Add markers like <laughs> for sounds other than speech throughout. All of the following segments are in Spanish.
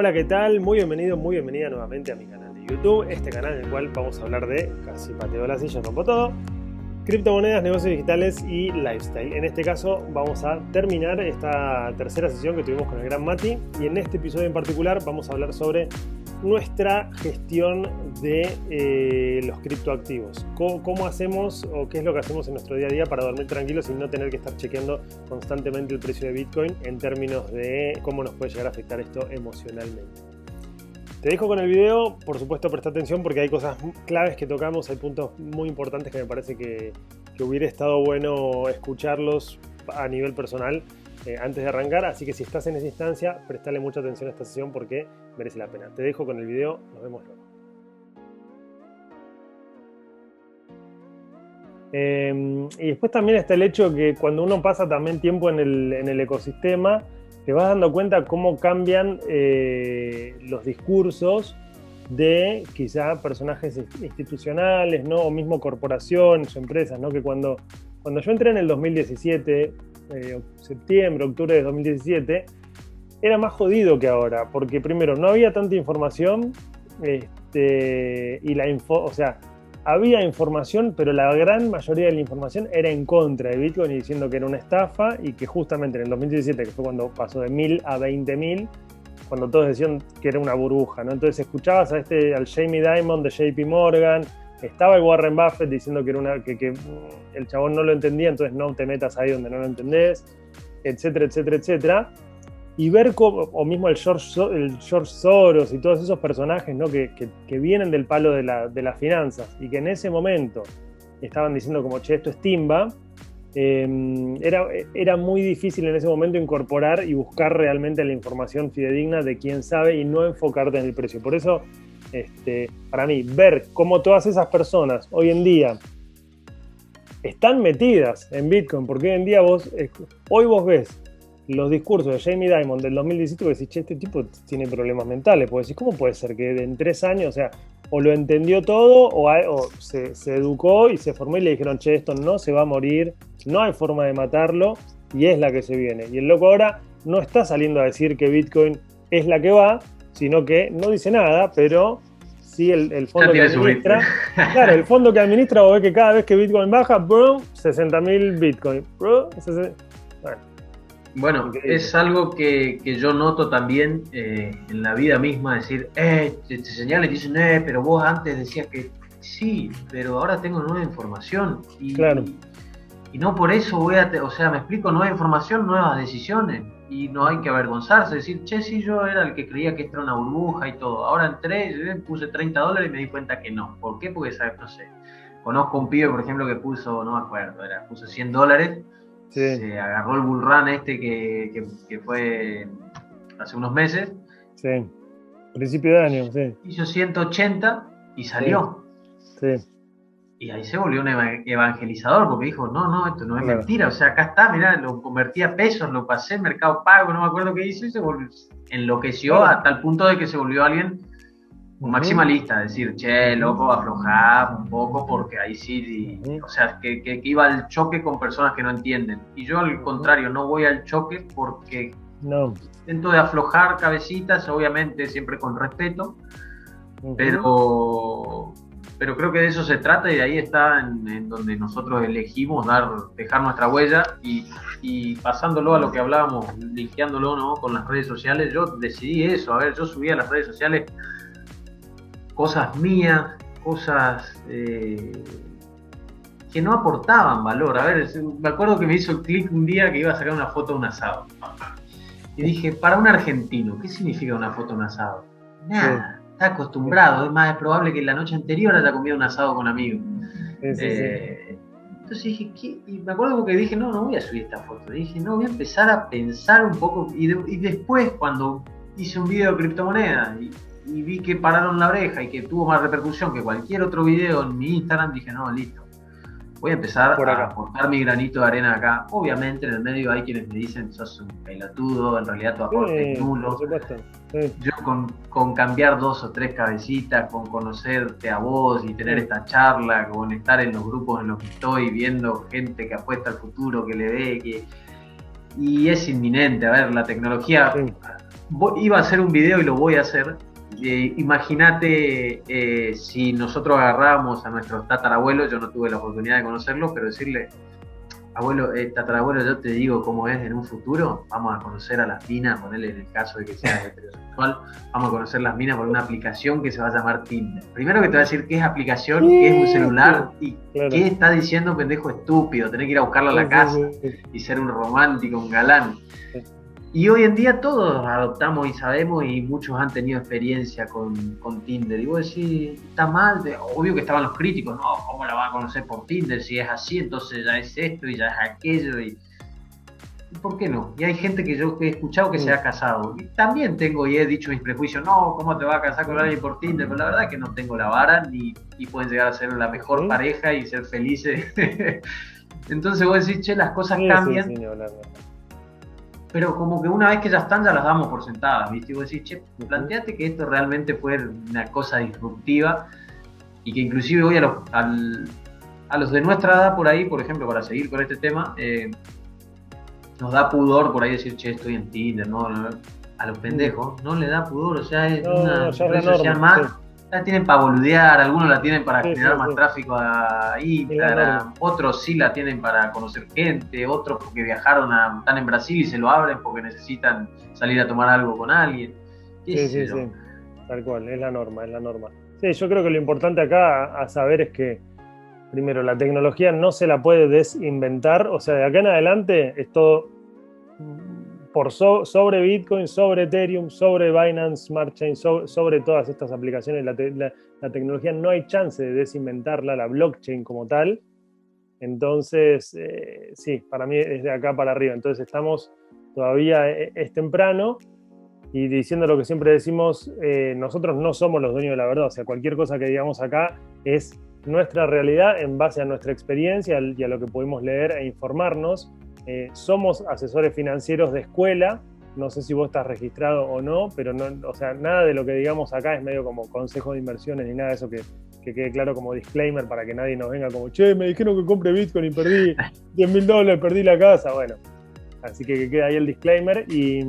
Hola, ¿qué tal? Muy bienvenido, muy bienvenida nuevamente a mi canal de YouTube, este canal en el cual vamos a hablar de, casi pateo la silla, rompo todo, criptomonedas, negocios digitales y lifestyle. En este caso vamos a terminar esta tercera sesión que tuvimos con el gran Mati y en este episodio en particular vamos a hablar sobre nuestra gestión de eh, los criptoactivos. ¿Cómo, hacemos o qué es lo que hacemos en nuestro día a día para dormir tranquilos y no tener que estar chequeando constantemente el precio de Bitcoin en términos de cómo nos puede llegar a afectar esto emocionalmente? Te dejo con el video, por supuesto presta atención porque hay cosas claves que tocamos, hay puntos muy importantes que me parece que, que hubiera estado bueno escucharlos a nivel personal eh, antes de arrancar, así que si estás en esa instancia, prestale mucha atención a esta sesión porque merece la pena. Te dejo con el video, nos vemos luego. Em, y después también está el hecho que cuando uno pasa también tiempo en el, ecosistema, te vas dando cuenta cómo cambian eh, los discursos de quizá personajes institucionales, ¿no? O mismo corporaciones o empresas, ¿no? Que cuando, cuando yo entré en el 2017, eh, septiembre, octubre de 2017, era más jodido que ahora, porque primero no había tanta información este, y la info, o sea, había información, pero la gran mayoría de la información era en contra de Bitcoin y diciendo que era una estafa y que justamente en el 2017, que fue cuando pasó de 1000 a 20.000, cuando todos decían que era una burbuja, ¿no? Entonces escuchabas a este, al Jamie Dimon de JP Morgan, estaba el Warren Buffett diciendo que, era una, que, el chabón no lo entendía, entonces no te metas ahí donde no lo entendés, etcétera, etcétera, etcétera. Y ver cómo, o mismo el George, el George Soros y todos esos personajes ¿no? que, que, vienen del palo de, la, de, las finanzas y que en ese momento estaban diciendo como, che, esto es timba, em, era, era muy difícil en ese momento incorporar y buscar realmente la información fidedigna de quién sabe y no enfocarte en el precio. Por eso este, para mí, ver cómo todas esas personas hoy en día están metidas en Bitcoin, porque hoy en día vos, hoy vos ves los discursos de Jamie Dimon del 2017 y decís, che, este tipo tiene problemas mentales, pues decís, ¿cómo puede ser que en tres años, o sea, o lo entendió todo o, se, se, educó y se formó y le dijeron, che, esto no se va a morir, no hay forma de matarlo y es la que se viene. Y el loco ahora no está saliendo a decir que Bitcoin es la que va, sino que no dice nada, pero sí el, fondo que administra. Claro, el fondo que administra o ve que cada vez que Bitcoin baja, boom, 60.000 Bitcoin. bueno, es algo que, yo noto también eh, en la vida misma, decir, eh, te, señalan y dicen, eh, pero vos antes decías que sí, pero ahora tengo nueva información. Y, claro. Y no por eso voy a, o sea, me explico, nueva información, nuevas decisiones y no hay que avergonzarse, decir, che, sí, yo era el que creía que esto era una burbuja y todo. Ahora entré, puse 30 dólares y me di cuenta que no. ¿Por qué? Porque, ¿sabes? no sé. Conozco un pibe, por ejemplo, que puso, no me acuerdo, era, puso 100 dólares, se agarró el bullrun este que, que, fue hace unos meses. Sí, principio de año, sí. Hizo 180 y salió. sí. Y ahí se volvió un evangelizador porque dijo, no, no, esto no es mentira, o sea, acá está, mirá, lo convertí a pesos, lo pasé en Mercado Pago, no me acuerdo qué hizo y se volvió, enloqueció hasta el punto de que se volvió alguien maximalista, decir, che, loco, aflojar un poco porque ahí sí, o sea, que, que, iba al choque con personas que no entienden. Y yo al contrario, no voy al choque porque no. intento de aflojar cabecitas, obviamente siempre con respeto, pero pero creo que de eso se trata y de ahí está en, donde nosotros elegimos dar, dejar nuestra huella y, y, pasándolo a lo que hablábamos, linkeándolo ¿no? con las redes sociales, yo decidí eso, a ver, yo subí a las redes sociales cosas mías, cosas eh, que no aportaban valor. A ver, me acuerdo que me hizo el clic un día que iba a sacar una foto de un asado. Y dije, para un argentino, ¿qué significa una foto de un asado? Nada está acostumbrado, es más probable que la noche anterior haya comido un asado con amigos. Eh, entonces dije, ¿qué? y me acuerdo que dije, no, no voy a subir esta foto. Dije, no, voy a empezar a pensar un poco. Y, después, cuando hice un video de criptomonedas y, y, vi que pararon la oreja y que tuvo más repercusión que cualquier otro video en mi Instagram, dije, no, listo voy a empezar a aportar mi granito de arena acá. Obviamente en el medio hay quienes me dicen, sos un pelotudo, en realidad tu aporte es nulo. Yo con, cambiar dos o tres cabecitas, con conocerte a vos y tener esta charla, con estar en los grupos en los que estoy, viendo gente que apuesta al futuro, que le ve, que... Y es inminente, a ver, la tecnología iba a hacer un video y lo voy a hacer. Eh, Imagínate eh, si nosotros agarrábamos a nuestro tatarabuelo, yo no tuve la oportunidad de conocerlo, pero decirle, abuelo, eh, tatarabuelo, yo te digo cómo es en un futuro, vamos a conocer a las minas, ponerle en el caso de que sea <laughs> heterosexual, vamos a conocer las minas por una aplicación que se va a llamar Tinder. Primero que te va a decir qué es aplicación, qué es un celular y qué está diciendo pendejo estúpido, tener que ir a buscarla a la casa y ser un romántico, un galán. Y hoy en día todos adoptamos y sabemos y muchos han tenido experiencia con, con Tinder. Y vos decís, está mal, obvio que estaban los críticos, no, ¿cómo la van a conocer por Tinder? Si es así, entonces ya es esto y ya es aquello. Y, ¿Por qué no? Y hay gente que yo he escuchado que se ha casado. Y también tengo y he dicho mis prejuicios, no, ¿cómo te vas a casar con alguien por Tinder? Pero la verdad es que no tengo la vara ni, y pueden llegar a ser la mejor pareja y ser felices. <laughs> entonces vos decís, che, las cosas cambian pero como que una vez que ya están, ya las damos por sentadas, ¿viste? Y vos decís, che, planteate que esto realmente fue una cosa disruptiva y que inclusive hoy a los, a los de nuestra edad por ahí, por ejemplo, para seguir con este tema, eh, nos da pudor por ahí decir, che, estoy en Tinder, ¿no? A los pendejos, no le da pudor, o sea, es una red social más la tienen para boludear, algunos la tienen para generar más tráfico a Instagram, otros sí la tienen para conocer gente, otros porque viajaron a, están en Brasil y se lo abren porque necesitan salir a tomar algo con alguien. Sí, sí, sí, tal cual, es la norma, es la norma. Sí, yo creo que lo importante acá a saber es que, primero, la tecnología no se la puede desinventar, o sea, de acá en adelante es todo por sobre Bitcoin, sobre Ethereum, sobre Binance Smart Chain, sobre, todas estas aplicaciones, la, tecnología no hay chance de desinventarla, la blockchain como tal. Entonces, eh, sí, para mí es de acá para arriba. Entonces estamos todavía, eh, es temprano y diciendo lo que siempre decimos, eh, nosotros no somos los dueños de la verdad. O sea, cualquier cosa que digamos acá es nuestra realidad en base a nuestra experiencia y a lo que pudimos leer e informarnos. Eh, somos asesores financieros de escuela, no sé si vos estás registrado o no, pero no, o sea, nada de lo que digamos acá es medio como consejo de inversiones ni nada de eso que, quede claro como disclaimer para que nadie nos venga como, che, me dijeron que compre Bitcoin y perdí <laughs> 10 mil dólares, perdí la casa, bueno. Así que que quede ahí el disclaimer y,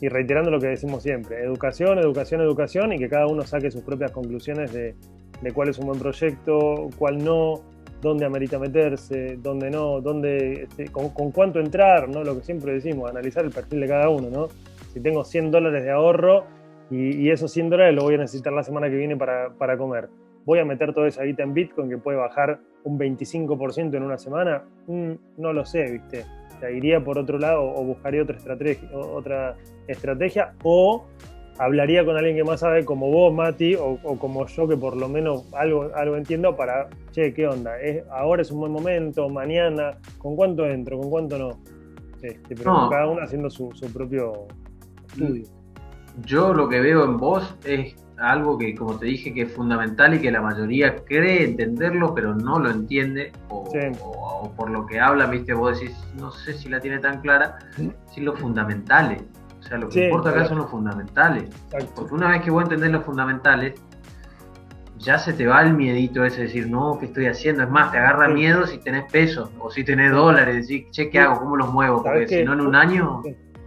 y reiterando lo que decimos siempre, educación, educación, educación y que cada uno saque sus propias conclusiones de, de cuál es un buen proyecto, cuál no, dónde amerita meterse, dónde no, dónde, este, con, cuánto entrar, ¿no? Lo que siempre decimos, analizar el perfil de cada uno, ¿no? Si tengo 100 dólares de ahorro y, esos 100 dólares lo voy a necesitar la semana que viene para, comer, ¿voy a meter toda esa guita en Bitcoin que puede bajar un 25% en una semana? Mm, no lo sé, ¿viste? Iría por otro lado o buscaría otra estrategia, otra estrategia o hablaría con alguien que más sabe, como vos, Mati, o, como yo, que por lo menos algo, algo entiendo, para, che, ¿qué onda? ¿Es, ahora es un buen momento, mañana, ¿con cuánto entro? ¿Con cuánto no? Este, pero cada uno haciendo su, propio estudio. Yo lo que veo en vos es algo que, como te dije, que es fundamental y que la mayoría cree entenderlo, pero no lo entiende, o, por lo que habla, viste, vos decís, no sé si la tiene tan clara, si lo fundamental es o sea, lo que importa acá son los fundamentales. Porque una vez que vos entendés los fundamentales, ya se te va el miedito ese de decir, no, ¿qué estoy haciendo? Es más, te agarra miedo si tenés pesos o si tenés dólares, decir, che, ¿qué hago? ¿Cómo los muevo? Porque si no en un año...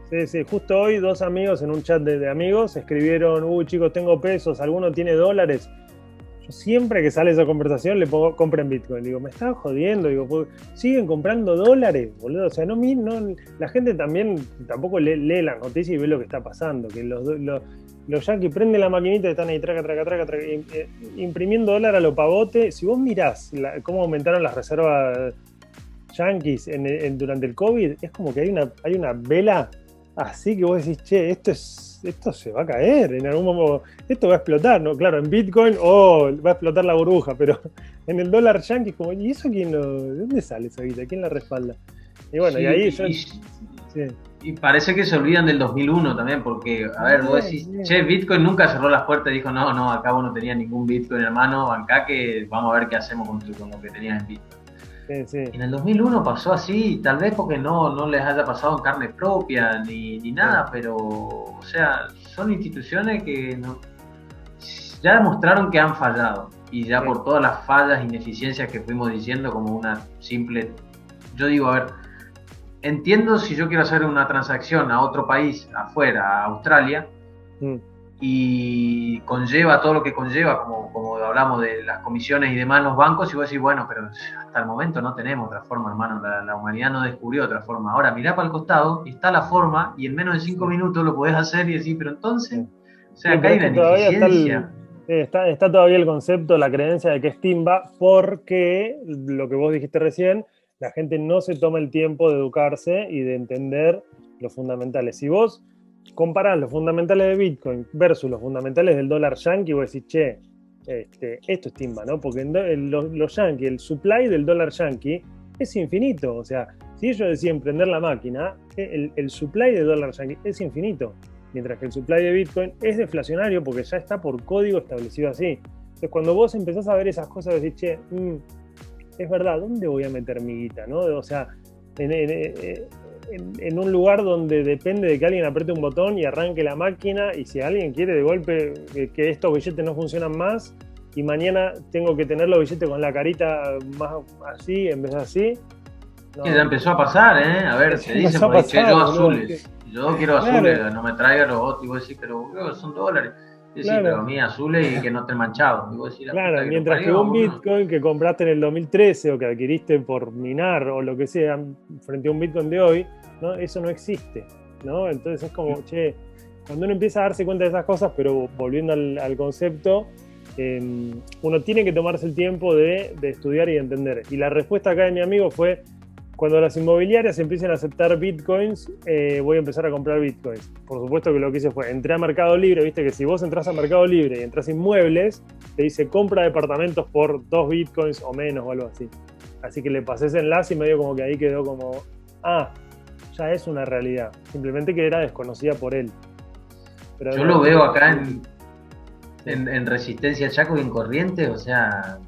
Sí, sí, justo hoy dos amigos en un chat de, de amigos escribieron, uy chicos, tengo pesos, ¿alguno tiene dólares? Yo siempre que sale esa conversación le pongo, compren Bitcoin. Digo, me están jodiendo. Digo, pues, siguen comprando dólares, boludo. O sea, no, no la gente también tampoco lee, las noticias y ve lo que está pasando. Que los, los, yankees prenden la maquinita y están ahí, traca, traca, traca, traca eh, imprimiendo dólar a lo pavote. Si vos mirás cómo aumentaron las reservas yankees durante el COVID, es como que hay una, hay una vela así que vos decís, che, esto es esto se va a caer en algún momento, esto va a explotar, ¿no? Claro, en Bitcoin, oh, va a explotar la burbuja, pero <laughs> en el dólar yankee, como, ¿y eso quién lo, de dónde sale esa guita? ¿Quién la respalda? Y bueno, y ahí yo... Y, parece que se olvidan del 2001 también, porque, a ver, vos decís, che, Bitcoin nunca cerró las puertas y dijo, no, no, acá vos no tenía ningún Bitcoin, hermano, acá que vamos a ver qué hacemos con, con lo que tenías en Bitcoin. En el 2001 pasó así, tal vez porque no, no les haya pasado en carne propia ni, ni nada, pero, o sea, son instituciones que ya demostraron que han fallado y ya por todas las fallas, ineficiencias que fuimos diciendo como una simple, yo digo, a ver, entiendo si yo quiero hacer una transacción a otro país, afuera, a Australia, mm. y conlleva todo lo que conlleva, como, como hablamos de las comisiones y demás, los bancos, y vos decís, bueno, pero hasta el momento no tenemos otra forma, hermano, la, humanidad no descubrió otra forma. Ahora, mirá para el costado, y está la forma, y en menos de cinco minutos lo podés hacer y decir, pero entonces, o sea, acá hay una ineficiencia. Está, está, todavía el concepto, la creencia de que es timba, porque lo que vos dijiste recién, la gente no se toma el tiempo de educarse y de entender los fundamentales. Si vos comparás los fundamentales de Bitcoin versus los fundamentales del dólar yankee, vos decís, che, este, esto es timba, ¿no? Porque los, los yankees, el supply del dólar yankee es infinito. O sea, si ellos deciden prender la máquina, el, el supply de dólar yankee es infinito. Mientras que el supply de Bitcoin es deflacionario porque ya está por código establecido así. Entonces, cuando vos empezás a ver esas cosas, decís, che, mm, es verdad, ¿dónde voy a meter mi guita? ¿no? O sea, en, un lugar donde depende de que alguien apriete un botón y arranque la máquina y si alguien quiere de golpe que, estos billetes no funcionan más y mañana tengo que tener los billetes con la carita más así en vez de así. ya empezó a pasar, ¿eh? A ver, se dice, yo azules. Yo quiero azules, no me traiga los otros. Y vos decís, pero son dólares. Sí, sí, pero a mí azules y que no estén manchados. claro, mientras que, un Bitcoin que compraste en el 2013 o que adquiriste por minar o lo que sea, frente a un Bitcoin de hoy, ¿no? eso no existe. ¿no? Entonces es como, che, cuando uno empieza a darse cuenta de esas cosas, pero volviendo al, concepto, em, uno tiene que tomarse el tiempo de, de estudiar y entender. Y la respuesta acá de mi amigo fue, cuando las inmobiliarias empiecen a aceptar bitcoins, eh, voy a empezar a comprar bitcoins. Por supuesto que lo que hice fue, entré a Mercado Libre, viste que si vos entras a Mercado Libre y entras inmuebles, te dice compra departamentos por dos bitcoins o menos o algo así. Así que le pasé ese enlace y medio como que ahí quedó como, ah, ya es una realidad. Simplemente que era desconocida por él. Yo lo veo acá en, en, en Resistencia Chaco y en Corrientes, o sea,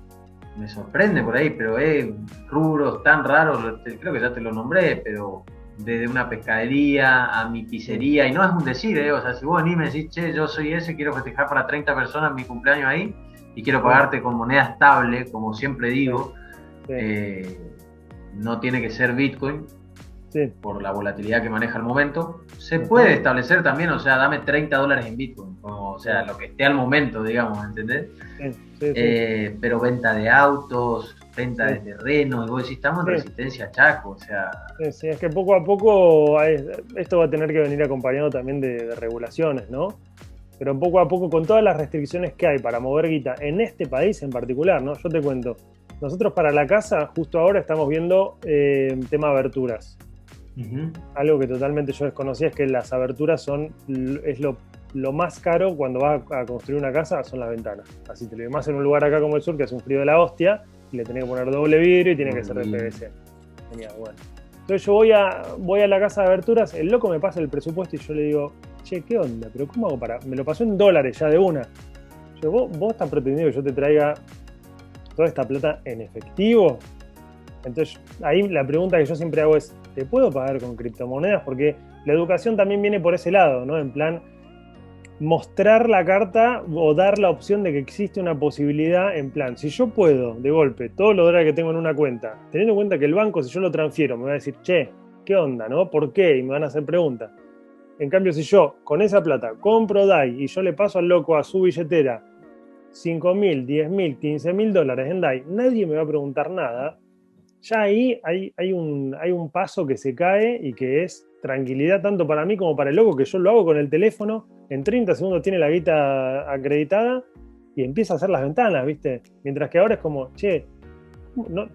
me sorprende por ahí, pero es rubros tan raros, creo que ya te lo nombré, pero desde una pescadería a mi pizzería, y no es un decir, ¿eh? o sea, si vos ni me decís, che, yo soy ese, quiero festejar para 30 personas mi cumpleaños ahí, y quiero pagarte con moneda estable, como siempre digo, eh, no tiene que ser Bitcoin, por la volatilidad que maneja el momento, se puede establecer también, o sea, dame 30 dólares en Bitcoin, o sea, lo que esté al momento, digamos, ¿entendés? Eh, pero venta de autos, venta de terrenos, y vos decís, estamos en resistencia Chaco, o sea... Sí, es que poco a poco esto va a tener que venir acompañado también de, regulaciones, ¿no? Pero poco a poco, con todas las restricciones que hay para mover guita en este país en particular, ¿no? Yo te cuento, nosotros para la casa, justo ahora estamos viendo eh, tema aberturas. Algo que totalmente yo desconocía es que las aberturas son es lo lo más caro cuando vas a construir una casa son las ventanas. Así te lo digo, más en un lugar acá como el sur que hace un frío de la hostia y le tenés que poner doble vidrio y tiene que ser de PVC. Genial, bueno. Entonces yo voy a, voy a la casa de aberturas, el loco me pasa el presupuesto y yo le digo, che, ¿qué onda? ¿Pero cómo hago para...? Me lo pasó en dólares ya de una. Yo, ¿vos, vos estás pretendiendo que yo te traiga toda esta plata en efectivo? Entonces, ahí la pregunta que yo siempre hago es, ¿te puedo pagar con criptomonedas? Porque la educación también viene por ese lado, ¿no? En plan, mostrar la carta o dar la opción de que existe una posibilidad en plan, si yo puedo de golpe todo lo dólares que tengo en una cuenta, teniendo en cuenta que el banco si yo lo transfiero me va a decir, che, ¿qué onda? ¿No? ¿Por qué? Y me van a hacer preguntas. En cambio, si yo con esa plata compro DAI y yo le paso al loco a su billetera 5 mil, 10 mil, 15 mil dólares en DAI, nadie me va a preguntar nada. Ya ahí hay, un, paso que se cae y que es tranquilidad tanto para mí como para el loco, que yo lo hago con el teléfono en 30 segundos tiene la guita acreditada y empieza a hacer las ventanas, ¿viste? Mientras que ahora es como, che,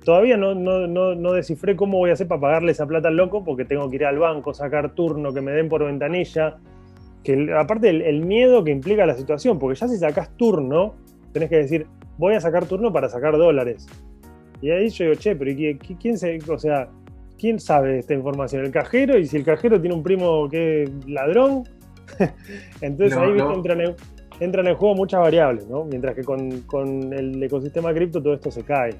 todavía no, no, descifré cómo voy a hacer para pagarle esa plata al loco porque tengo que ir al banco, sacar turno, que me den por ventanilla. Que aparte el, miedo que implica la situación, porque ya si sacas turno, tenés que decir, voy a sacar turno para sacar dólares. Y ahí yo digo, che, pero ¿quién se, o sea, quién sabe esta información? El cajero, y si el cajero tiene un primo que es ladrón, <laughs> Entonces ahí Entran, en, juego muchas variables, ¿no? Mientras que con, el ecosistema cripto todo esto se cae.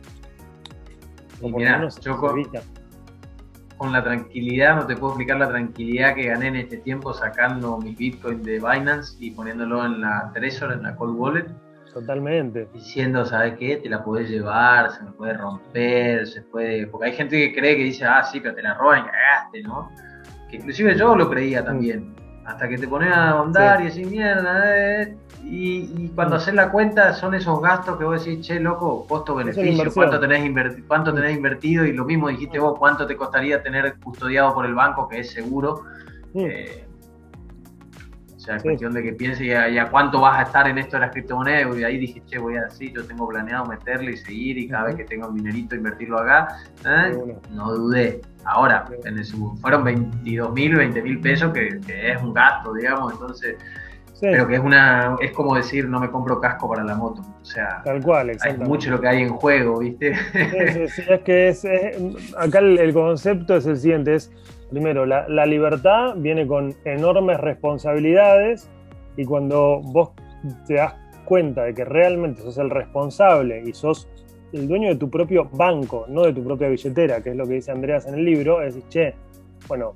con, la tranquilidad, no te puedo explicar la tranquilidad que gané en este tiempo sacando mi Bitcoin de Binance y poniéndolo en la Trezor, en la Cold Wallet. Totalmente. Diciendo, ¿sabes qué? Te la puedes llevar, se me puede romper, se puede. Porque hay gente que cree que dice, ah, sí, pero te la roban y cagaste, ¿no? Que inclusive yo lo creía también. Hasta que te pones a ahondar y decís, mierda, eh. Y, cuando haces la cuenta son esos gastos que vos decís, che, loco, costo-beneficio, cuánto, tenés cuánto tenés invertido y lo mismo dijiste vos, cuánto te costaría tener custodiado por el banco, que es seguro. Eh, o sea, es cuestión de que piense y a, cuánto vas a estar en esto de las criptomonedas. Y ahí dije, che, voy a decir, yo tengo planeado meterle y seguir y cada vez que tenga un dinerito invertirlo acá. ¿eh? No dudé. Ahora, en fueron 22 mil, 20 mil pesos, que, es un gasto, digamos. Entonces, pero que es una es como decir no me compro casco para la moto o sea tal cual hay mucho lo que hay en juego viste sí, sí, <laughs> es que es, acá el, concepto es el siguiente es primero, la, libertad viene con enormes responsabilidades y cuando vos te das cuenta de que realmente sos el responsable y sos el dueño de tu propio banco, no de tu propia billetera, que es lo que dice Andreas en el libro, es decir, che, bueno,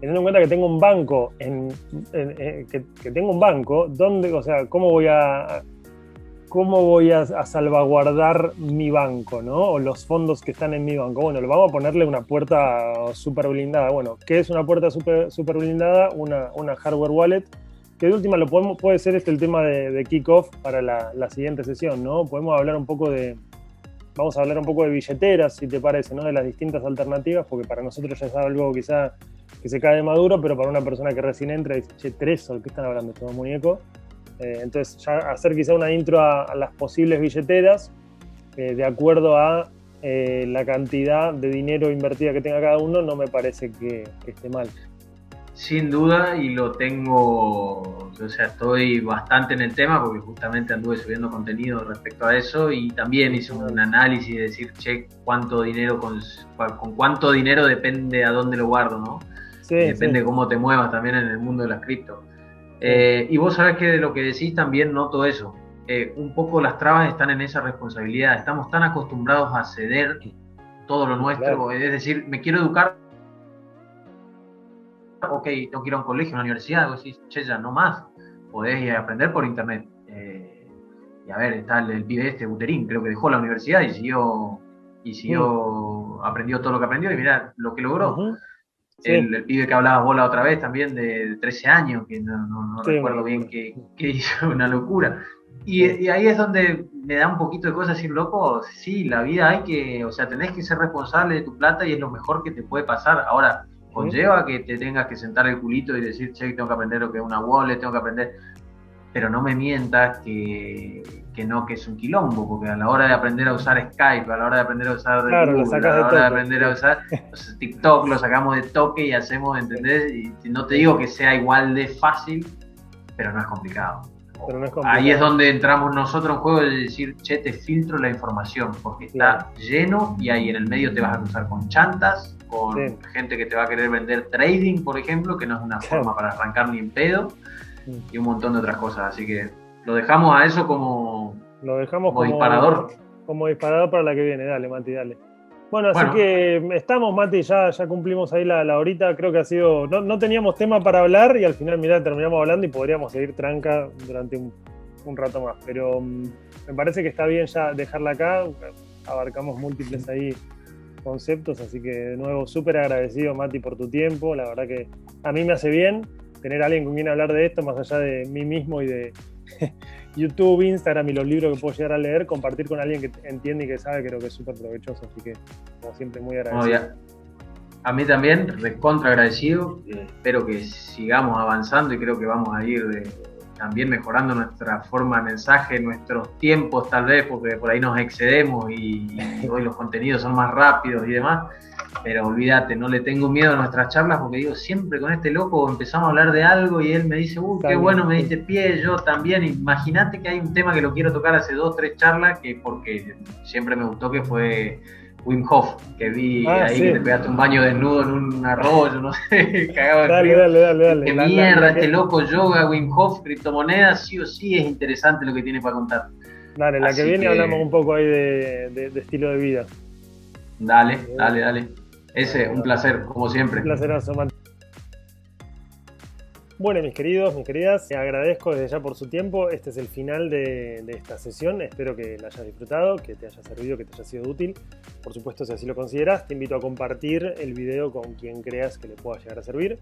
teniendo en cuenta que tengo un banco, que, que, tengo un banco, ¿dónde, o sea, cómo voy a ¿cómo voy a, salvaguardar mi banco, ¿no? O los fondos que están en mi banco. Bueno, le vamos a ponerle una puerta súper blindada. Bueno, ¿qué es una puerta súper super blindada? Una, una, hardware wallet. Que de última lo podemos, puede ser este el tema de, de kickoff para la, la, siguiente sesión, ¿no? Podemos hablar un poco de. Vamos a hablar un poco de billeteras, si te parece, ¿no? De las distintas alternativas, porque para nosotros ya es algo quizá que se cae de maduro, pero para una persona que recién entra dice, che, tres, ¿qué están hablando? ¿Todo muñeco? Eh, entonces, ya hacer quizá una intro a, las posibles billeteras eh, de acuerdo a eh, la cantidad de dinero invertida que tenga cada uno, no me parece que, esté mal. Sin duda, y lo tengo, o sea, estoy bastante en el tema porque justamente anduve subiendo contenido respecto a eso y también hice un análisis de decir, che, cuánto dinero, con, con cuánto dinero depende a dónde lo guardo, ¿no? Sí, depende cómo te muevas también en el mundo de las cripto. Eh, y vos sabés que de lo que decís también noto eso. Eh, un poco las trabas están en esa responsabilidad. Estamos tan acostumbrados a ceder todo lo nuestro. Es decir, me quiero educar. Ok, tengo que ir a un colegio, a una universidad. Vos decís, che, ya no más. Podés aprender por internet. Eh, y a ver, está el, pibe este, Buterín, creo que dejó la universidad y siguió, y siguió, aprendió todo lo que aprendió y mirá lo que logró. El, pibe que hablabas vos la otra vez también de, 13 años, que no, recuerdo bien que, hizo <laughs> una locura. Y, ahí es donde me da un poquito de cosas decir, loco, sí, la vida hay que, o sea, tenés que ser responsable de tu plata y es lo mejor que te puede pasar. Ahora, conlleva que te tengas que sentar el culito y decir, che, tengo que aprender lo que es una wallet, tengo que aprender pero no me mientas que, no, que es un quilombo, porque a la hora de aprender a usar Skype, a la hora de aprender a usar a la hora de, aprender a usar TikTok, lo sacamos de toque y hacemos, ¿entendés? Y no te digo que sea igual de fácil, pero no es complicado. Ahí es donde entramos nosotros en juego de decir, che, te filtro la información, porque está lleno y ahí en el medio te vas a cruzar con chantas, con gente que te va a querer vender trading, por ejemplo, que no es una forma para arrancar ni en pedo y un montón de otras cosas. Así que lo dejamos a eso como, lo dejamos como, disparador. Como disparador para la que viene. Dale, Mati, dale. Bueno, así que estamos, Mati, ya, ya cumplimos ahí la, la horita. Creo que ha sido. No, teníamos tema para hablar y al final, mirá, terminamos hablando y podríamos seguir tranca durante un, un rato más. Pero mm, me parece que está bien ya dejarla acá. Abarcamos múltiples ahí conceptos, así que de nuevo súper agradecido Mati por tu tiempo, la verdad que a mí me hace bien tener a alguien con quien hablar de esto, más allá de mí mismo y de <laughs> YouTube, Instagram y los libros que puedo llegar a leer, compartir con alguien que entiende y que sabe, creo que es súper provechoso. Así que, como siempre, muy agradecido. a mí también, recontra agradecido. Eh, espero que sigamos avanzando y creo que vamos a ir eh, también mejorando nuestra forma de mensaje, nuestros tiempos tal vez, porque por ahí nos excedemos y hoy los contenidos son más rápidos y demás pero olvídate, no le tengo miedo a nuestras charlas porque digo, siempre con este loco empezamos a hablar de algo y él me dice, uh, qué bueno, me dice pie, yo también. Imagínate que hay un tema que lo quiero tocar hace dos, tres charlas, que porque siempre me gustó que fue Wim Hof, que vi ah, ahí que te pegaste un baño desnudo en un arroyo, no sé, <laughs> cagado de dale, dale, dale, dale, Qué mierda, este loco yoga, Wim Hof, criptomonedas, sí o sí es interesante lo que tiene para contar. Dale, la que viene hablamos un poco ahí de, de estilo de vida. Dale, dale, dale. Ese, un placer, como siempre. Un placerazo, Bueno, mis queridos, mis queridas, agradezco desde ya por su tiempo. Este es el final de, esta sesión. Espero que la hayas disfrutado, que te haya servido, que te haya sido útil. Por supuesto, si así lo consideras, te invito a compartir el video con quien creas que le pueda llegar a servir.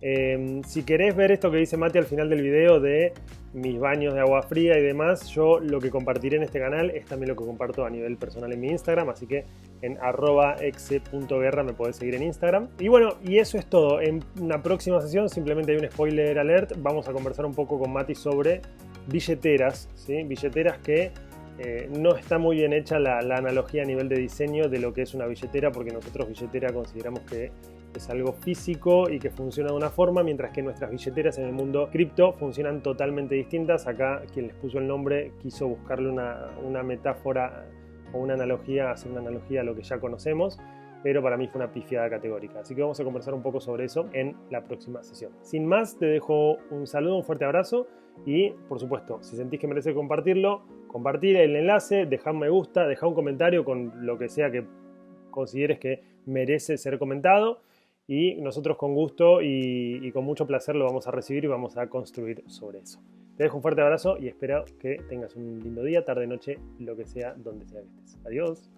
Em, si querés ver esto que dice Mati al final del video de mis baños de agua fría y demás, yo lo que compartiré en este canal es también lo que comparto a nivel personal en mi Instagram, así que en arroba exe.guerra me podés seguir en Instagram. Y bueno, y eso es todo. En una próxima sesión simplemente hay un spoiler alert, vamos a conversar un poco con Mati sobre billeteras, ¿sí? billeteras que eh, no está muy bien hecha la, la analogía a nivel de diseño de lo que es una billetera, porque nosotros billetera consideramos que es algo físico y que funciona de una forma, mientras que nuestras billeteras en el mundo cripto funcionan totalmente distintas. Acá quien les puso el nombre quiso buscarle una, metáfora o una analogía, hacer una analogía a lo que ya conocemos, pero para mí fue una pifiada categórica. Así que vamos a conversar un poco sobre eso en la próxima sesión. Sin más, te dejo un saludo, un fuerte abrazo y, por supuesto, si sentís que merece compartirlo, compartir el enlace, dejar un me gusta, dejar un comentario con lo que sea que consideres que merece ser comentado y nosotros con gusto y, con mucho placer lo vamos a recibir y vamos a construir sobre eso. Te dejo un fuerte abrazo y espero que tengas un lindo día, tarde, noche, lo que sea, donde sea que estés. Adiós.